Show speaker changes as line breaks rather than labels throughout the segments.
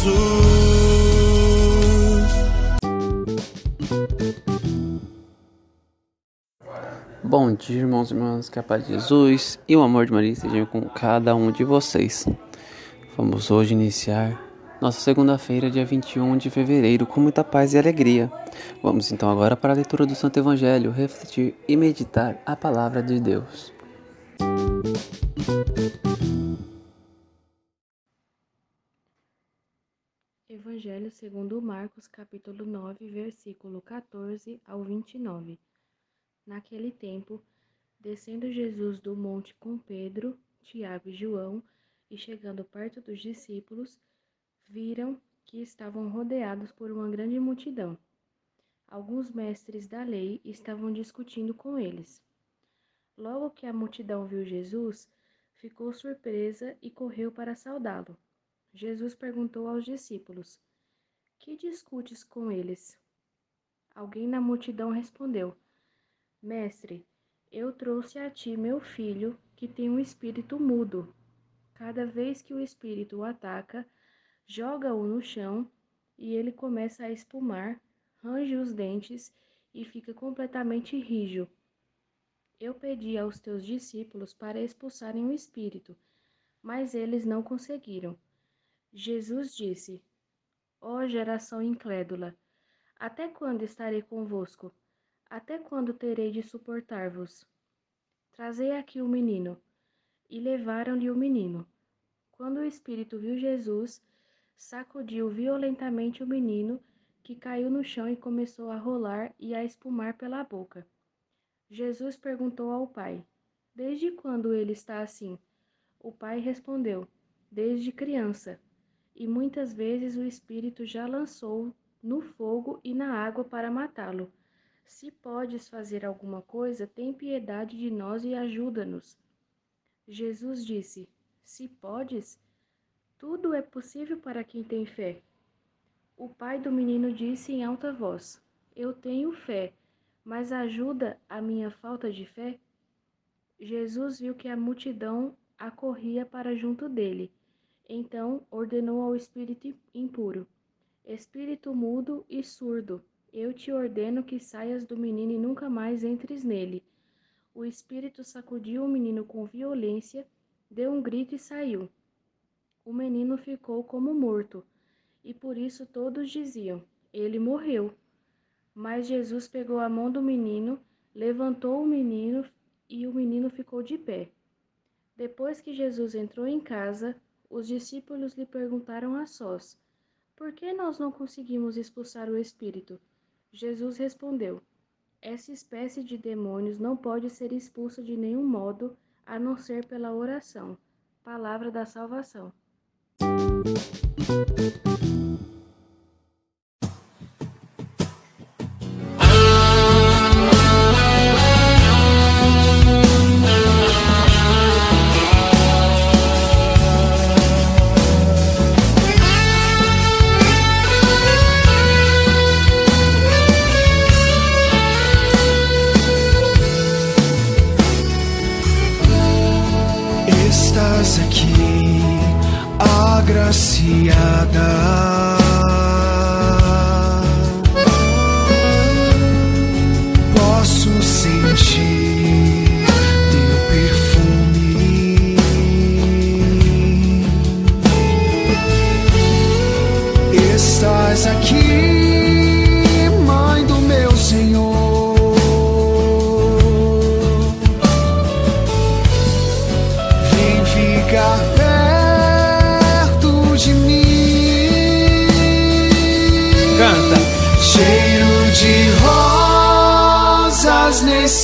Jesus.
Bom dia, irmãos e irmãs, que a paz de Jesus e o amor de Maria estejam com cada um de vocês. Vamos hoje iniciar nossa segunda-feira, dia 21 de fevereiro, com muita paz e alegria. Vamos então agora para a leitura do Santo Evangelho, refletir e meditar a palavra de Deus.
Evangelho segundo Marcos, capítulo 9, versículo 14 ao 29. Naquele tempo, descendo Jesus do monte com Pedro, Tiago e João, e chegando perto dos discípulos, viram que estavam rodeados por uma grande multidão. Alguns mestres da lei estavam discutindo com eles. Logo que a multidão viu Jesus, ficou surpresa e correu para saudá-lo. Jesus perguntou aos discípulos: Que discutes com eles? Alguém na multidão respondeu: Mestre, eu trouxe a ti meu filho, que tem um espírito mudo. Cada vez que o espírito o ataca, joga-o no chão e ele começa a espumar, range os dentes e fica completamente rijo. Eu pedi aos teus discípulos para expulsarem o espírito, mas eles não conseguiram. Jesus disse: Ó geração incrédula, até quando estarei convosco? Até quando terei de suportar-vos? Trazei aqui o menino. E levaram-lhe o menino. Quando o espírito viu Jesus, sacudiu violentamente o menino, que caiu no chão e começou a rolar e a espumar pela boca. Jesus perguntou ao pai: Desde quando ele está assim? O pai respondeu: Desde criança. E muitas vezes o espírito já lançou no fogo e na água para matá-lo. Se podes fazer alguma coisa, tem piedade de nós e ajuda-nos. Jesus disse: Se podes, tudo é possível para quem tem fé. O pai do menino disse em alta voz: Eu tenho fé, mas ajuda a minha falta de fé? Jesus viu que a multidão acorria para junto dele. Então ordenou ao espírito impuro: Espírito mudo e surdo, eu te ordeno que saias do menino e nunca mais entres nele. O espírito sacudiu o menino com violência, deu um grito e saiu. O menino ficou como morto, e por isso todos diziam: Ele morreu. Mas Jesus pegou a mão do menino, levantou o menino e o menino ficou de pé. Depois que Jesus entrou em casa, os discípulos lhe perguntaram a sós: Por que nós não conseguimos expulsar o espírito? Jesus respondeu: Essa espécie de demônios não pode ser expulsa de nenhum modo, a não ser pela oração. Palavra da salvação.
Agraciada. Posso sentir teu perfume.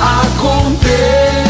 aconteça.